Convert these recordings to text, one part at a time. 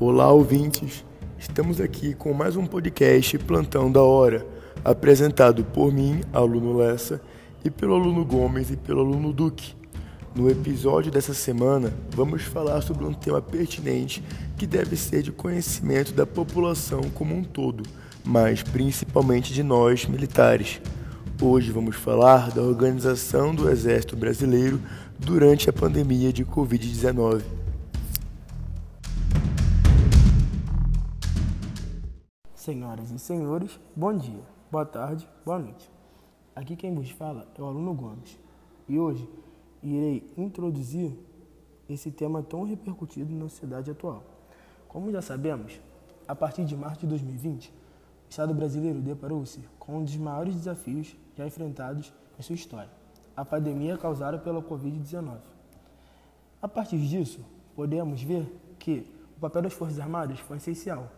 Olá, ouvintes! Estamos aqui com mais um podcast Plantão da Hora, apresentado por mim, aluno Lessa, e pelo aluno Gomes e pelo aluno Duque. No episódio dessa semana, vamos falar sobre um tema pertinente que deve ser de conhecimento da população como um todo, mas principalmente de nós, militares. Hoje vamos falar da organização do Exército Brasileiro durante a pandemia de Covid-19. Senhoras e senhores, bom dia, boa tarde, boa noite. Aqui quem vos fala é o aluno Gomes e hoje irei introduzir esse tema tão repercutido na sociedade atual. Como já sabemos, a partir de março de 2020, o Estado brasileiro deparou-se com um dos maiores desafios já enfrentados em sua história, a pandemia causada pela Covid-19. A partir disso, podemos ver que o papel das Forças Armadas foi essencial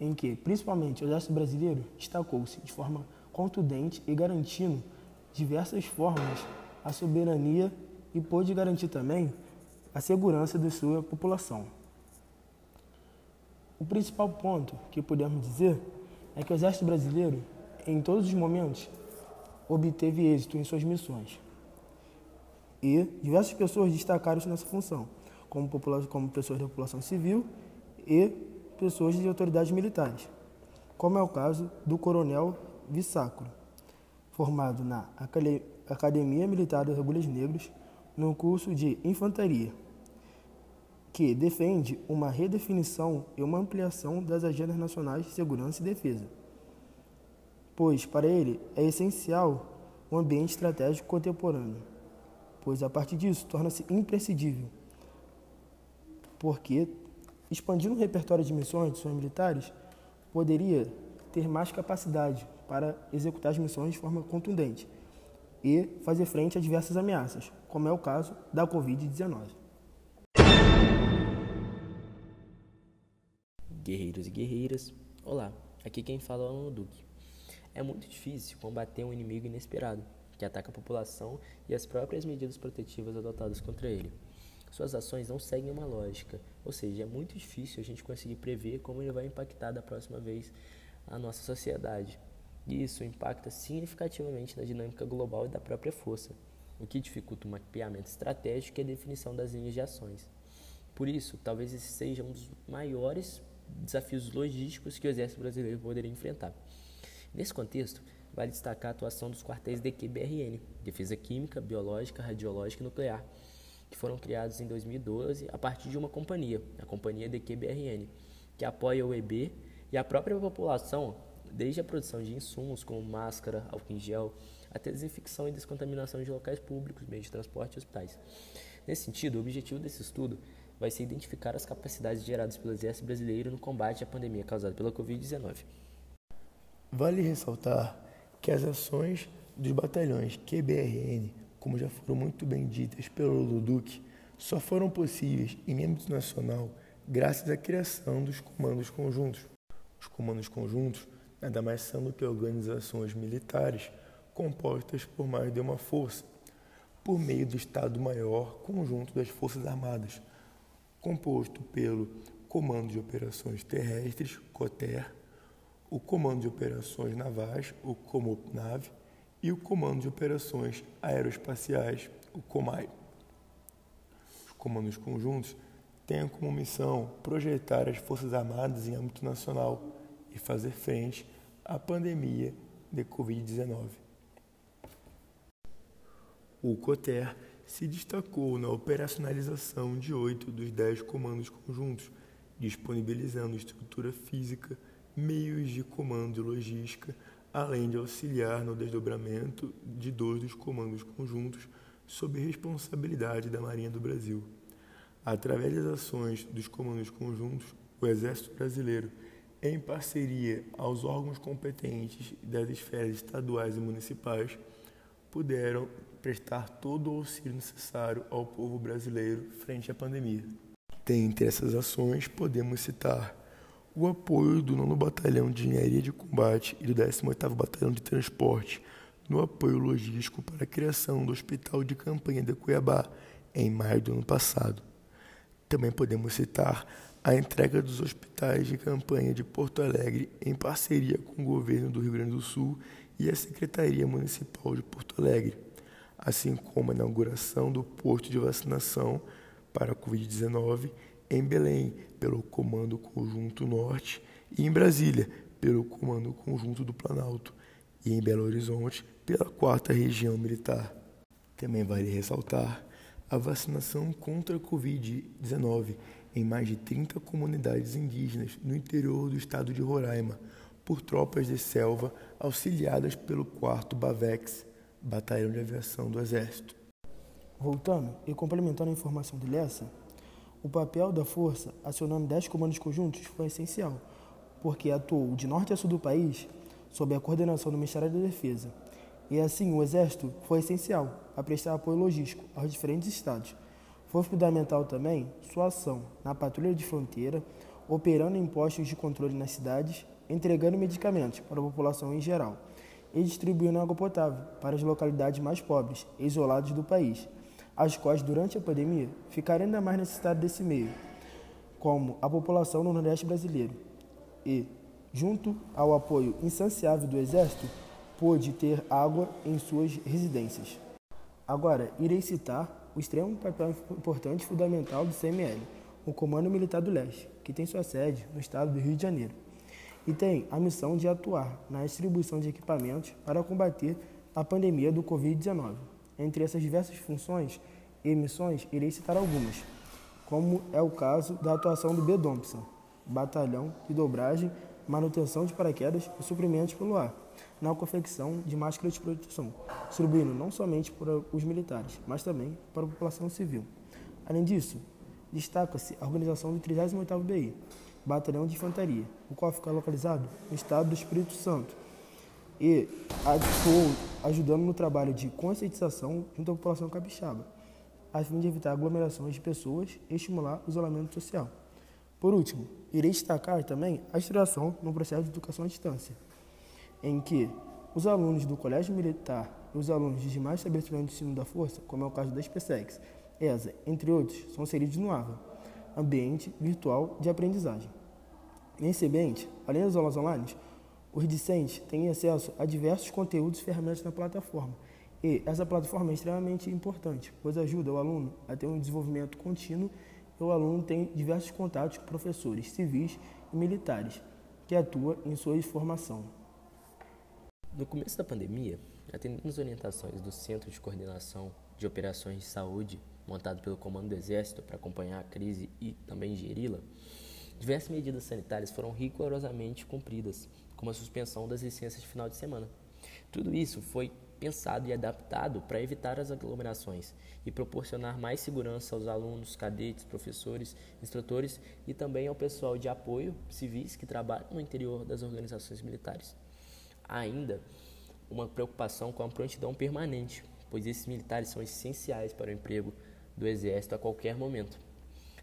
em que, principalmente, o Exército Brasileiro destacou-se de forma contundente e garantindo diversas formas a soberania e pôde garantir também a segurança de sua população. O principal ponto que podemos dizer é que o Exército Brasileiro, em todos os momentos, obteve êxito em suas missões. E diversas pessoas destacaram-se nessa função, como, como pessoas da população civil e pessoas de autoridades militares, como é o caso do coronel Vissacro, formado na Academia Militar das Agulhas Negras, no curso de Infantaria, que defende uma redefinição e uma ampliação das agendas nacionais de segurança e defesa, pois para ele é essencial um ambiente estratégico contemporâneo, pois a partir disso torna-se imprescindível, porque Expandindo o repertório de missões de suas militares, poderia ter mais capacidade para executar as missões de forma contundente e fazer frente a diversas ameaças, como é o caso da Covid-19. Guerreiros e guerreiras, olá, aqui quem fala é o Alan Duque. É muito difícil combater um inimigo inesperado que ataca a população e as próprias medidas protetivas adotadas contra ele suas ações não seguem uma lógica. Ou seja, é muito difícil a gente conseguir prever como ele vai impactar da próxima vez a nossa sociedade. E isso impacta significativamente na dinâmica global e da própria força, o que dificulta o mapeamento estratégico e a definição das linhas de ações. Por isso, talvez esse seja um dos maiores desafios logísticos que o Exército Brasileiro poderia enfrentar. Nesse contexto, vale destacar a atuação dos quartéis DQBRN, Defesa Química, Biológica, Radiológica e Nuclear, que foram criados em 2012 a partir de uma companhia, a companhia DQBRN, que apoia o EB e a própria população, desde a produção de insumos como máscara, álcool em gel, até desinfecção e descontaminação de locais públicos, meios de transporte e hospitais. Nesse sentido, o objetivo desse estudo vai ser identificar as capacidades geradas pelo Exército Brasileiro no combate à pandemia causada pela Covid-19. Vale ressaltar que as ações dos batalhões QBRN como já foram muito bem ditas pelo Luduc, só foram possíveis em âmbito nacional graças à criação dos comandos conjuntos. Os comandos conjuntos nada mais são do que organizações militares compostas por mais de uma força, por meio do Estado-Maior Conjunto das Forças Armadas, composto pelo Comando de Operações Terrestres, COTER, o Comando de Operações Navais, o COMOPNAV, e o Comando de Operações Aeroespaciais, o COMAI. Os comandos conjuntos têm como missão projetar as Forças Armadas em âmbito nacional e fazer frente à pandemia de Covid-19. O COTER se destacou na operacionalização de oito dos dez comandos conjuntos, disponibilizando estrutura física, meios de comando e logística, além de auxiliar no desdobramento de dois dos comandos conjuntos sob responsabilidade da Marinha do Brasil. Através das ações dos comandos conjuntos, o Exército Brasileiro, em parceria aos órgãos competentes das esferas estaduais e municipais, puderam prestar todo o auxílio necessário ao povo brasileiro frente à pandemia. Dentre essas ações, podemos citar o apoio do 9 Batalhão de Engenharia de Combate e do 18º Batalhão de Transporte no apoio logístico para a criação do Hospital de Campanha de Cuiabá em maio do ano passado. Também podemos citar a entrega dos hospitais de campanha de Porto Alegre em parceria com o governo do Rio Grande do Sul e a Secretaria Municipal de Porto Alegre, assim como a inauguração do posto de vacinação para a Covid-19 em Belém, pelo Comando Conjunto Norte, e em Brasília, pelo Comando Conjunto do Planalto, e em Belo Horizonte, pela Quarta Região Militar. Também vale ressaltar a vacinação contra a Covid-19 em mais de 30 comunidades indígenas no interior do estado de Roraima, por tropas de selva auxiliadas pelo 4 BAVEX, Batalhão de Aviação do Exército. Voltando e complementando a informação de Lessa, o papel da força acionando 10 comandos conjuntos foi essencial, porque atuou de norte a sul do país sob a coordenação do Ministério da Defesa. E assim, o Exército foi essencial a prestar apoio logístico aos diferentes estados. Foi fundamental também sua ação na patrulha de fronteira, operando em postos de controle nas cidades, entregando medicamentos para a população em geral e distribuindo água potável para as localidades mais pobres e isoladas do país as quais, durante a pandemia, ficaram ainda mais necessitadas desse meio, como a população no Nordeste brasileiro. E, junto ao apoio insaciável do Exército, pôde ter água em suas residências. Agora, irei citar o extremo papel importante e fundamental do CML, o Comando Militar do Leste, que tem sua sede no estado do Rio de Janeiro, e tem a missão de atuar na distribuição de equipamentos para combater a pandemia do Covid-19. Entre essas diversas funções e missões, irei citar algumas, como é o caso da atuação do B-Dompson, batalhão de dobragem, manutenção de paraquedas e suprimentos pelo ar, na confecção de máscaras de proteção, distribuindo não somente para os militares, mas também para a população civil. Além disso, destaca-se a organização do 38º BI, Batalhão de Infantaria, o qual fica localizado no estado do Espírito Santo, e atuou ajudando no trabalho de conscientização junto à população capixaba, a fim de evitar aglomerações de pessoas e estimular o isolamento social. Por último, irei destacar também a instrução no processo de educação à distância, em que os alunos do Colégio Militar e os alunos de demais estabelecimentos de ensino da Força, como é o caso da SpaceX, ESA, entre outros, são inseridos no AVA, Ambiente Virtual de Aprendizagem. Nesse ambiente, além das aulas online, os discentes têm acesso a diversos conteúdos e ferramentas na plataforma. E essa plataforma é extremamente importante, pois ajuda o aluno a ter um desenvolvimento contínuo e o aluno tem diversos contatos com professores civis e militares que atuam em sua formação. No começo da pandemia, atendendo as orientações do Centro de Coordenação de Operações de Saúde, montado pelo Comando do Exército para acompanhar a crise e também geri-la, diversas medidas sanitárias foram rigorosamente cumpridas como a suspensão das licenças de final de semana. Tudo isso foi pensado e adaptado para evitar as aglomerações e proporcionar mais segurança aos alunos, cadetes, professores, instrutores e também ao pessoal de apoio civis que trabalham no interior das organizações militares. Há ainda uma preocupação com a prontidão permanente, pois esses militares são essenciais para o emprego do Exército a qualquer momento.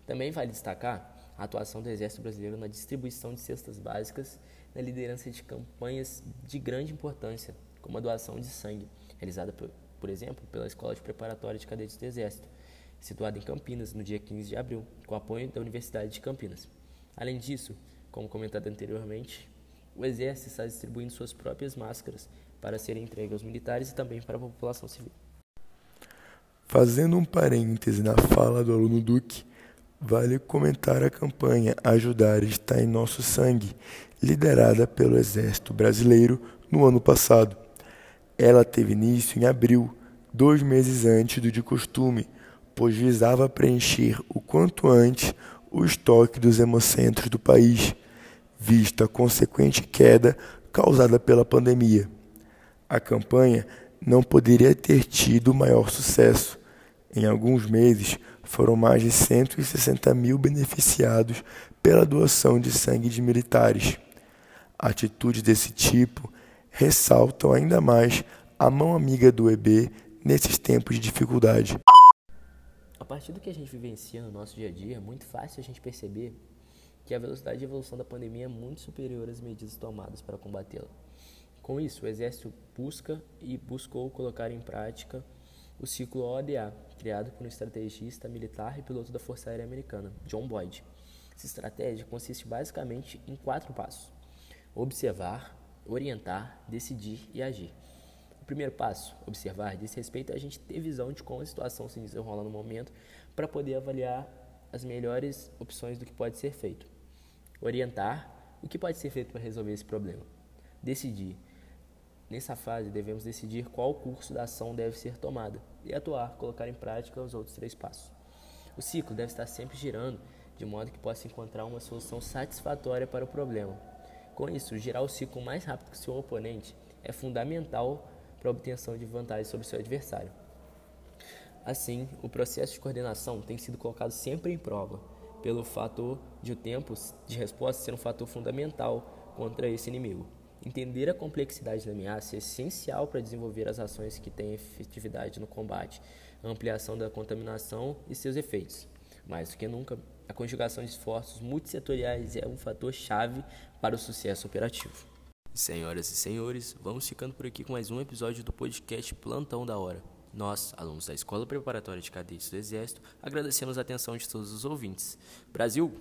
Também vale destacar a atuação do Exército Brasileiro na distribuição de cestas básicas na liderança de campanhas de grande importância, como a doação de sangue, realizada, por, por exemplo, pela Escola de Preparatória de Cadetes do Exército, situada em Campinas, no dia 15 de abril, com apoio da Universidade de Campinas. Além disso, como comentado anteriormente, o Exército está distribuindo suas próprias máscaras para serem entregues aos militares e também para a população civil. Fazendo um parêntese na fala do aluno Duque, vale comentar a campanha Ajudar está em Nosso Sangue, liderada pelo Exército Brasileiro no ano passado. Ela teve início em abril, dois meses antes do de costume, pois visava preencher o quanto antes o estoque dos hemocentros do país, vista a consequente queda causada pela pandemia. A campanha não poderia ter tido maior sucesso. Em alguns meses, foram mais de 160 mil beneficiados pela doação de sangue de militares. Atitudes desse tipo ressaltam ainda mais a mão amiga do EB nesses tempos de dificuldade. A partir do que a gente vivencia no nosso dia a dia, é muito fácil a gente perceber que a velocidade de evolução da pandemia é muito superior às medidas tomadas para combatê-la. Com isso, o Exército busca e buscou colocar em prática o ciclo ODA, criado por um estrategista militar e piloto da Força Aérea Americana, John Boyd. Essa estratégia consiste basicamente em quatro passos: observar, orientar, decidir e agir. O primeiro passo, observar, diz respeito a gente ter visão de como a situação se desenrola no momento para poder avaliar as melhores opções do que pode ser feito. Orientar, o que pode ser feito para resolver esse problema. Decidir. Nessa fase, devemos decidir qual curso da ação deve ser tomada e atuar, colocar em prática os outros três passos. O ciclo deve estar sempre girando, de modo que possa encontrar uma solução satisfatória para o problema. Com isso, girar o ciclo mais rápido que seu oponente é fundamental para a obtenção de vantagem sobre seu adversário. Assim, o processo de coordenação tem sido colocado sempre em prova, pelo fator de o tempo de resposta ser um fator fundamental contra esse inimigo. Entender a complexidade da ameaça é essencial para desenvolver as ações que têm efetividade no combate, ampliação da contaminação e seus efeitos. Mais do que nunca, a conjugação de esforços multissetoriais é um fator chave para o sucesso operativo. Senhoras e senhores, vamos ficando por aqui com mais um episódio do podcast Plantão da Hora. Nós, alunos da Escola Preparatória de Cadetes do Exército, agradecemos a atenção de todos os ouvintes. Brasil!